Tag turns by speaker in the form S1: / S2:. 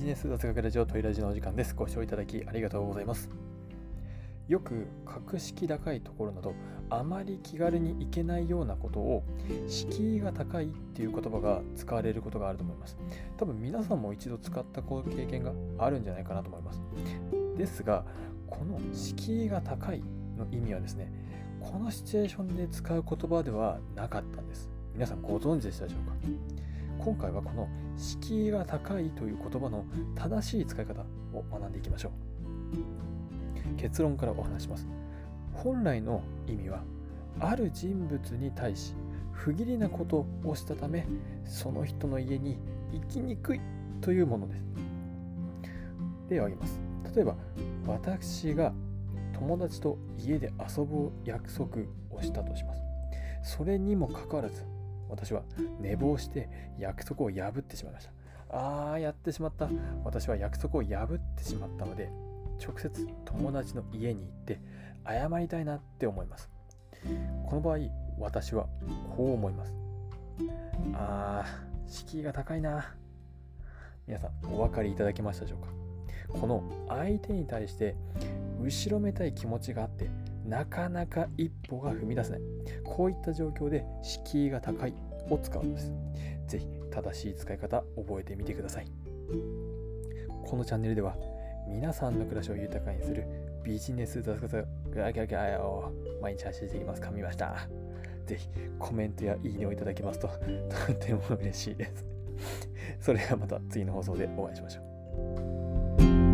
S1: ジネス雑学ラジオトイラジのお時間です。ご視聴いただきありがとうございます。よく格式高いところなどあまり気軽に行けないようなことを敷居が高いっていう言葉が使われることがあると思います。多分皆さんも一度使った経験があるんじゃないかなと思います。ですが、この敷居が高いの意味はですね、このシチュエーションで使う言葉ではなかったんです。皆さんご存知でしたでしょうか？今回はこの敷居が高いという言葉の正しい使い方を学んでいきましょう。結論からお話します。本来の意味はある人物に対し不義理なことをしたためその人の家に行きにくいというものです。例を挙げます。例えば私が友達と家で遊ぶ約束をしたとします。それにもかかわらず私は寝坊して約束を破ってしまいました。ああ、やってしまった。私は約束を破ってしまったので、直接友達の家に行って謝りたいなって思います。この場合、私はこう思います。ああ、敷居が高いな。皆さん、お分かりいただけましたでしょうか？この相手に対して後ろめたい気持ちがあってなかなか一歩が踏み出せない。こういった状況で敷居が高いを使うんです。ぜひ正しい使い方覚えてみてください。このチャンネルでは皆さんの暮らしを豊かにするビジネス雑学を毎日発信していきます。噛みました。ぜひコメントやいいねをいただけますととても嬉しいです。それではまた次の放送でお会いしましょう。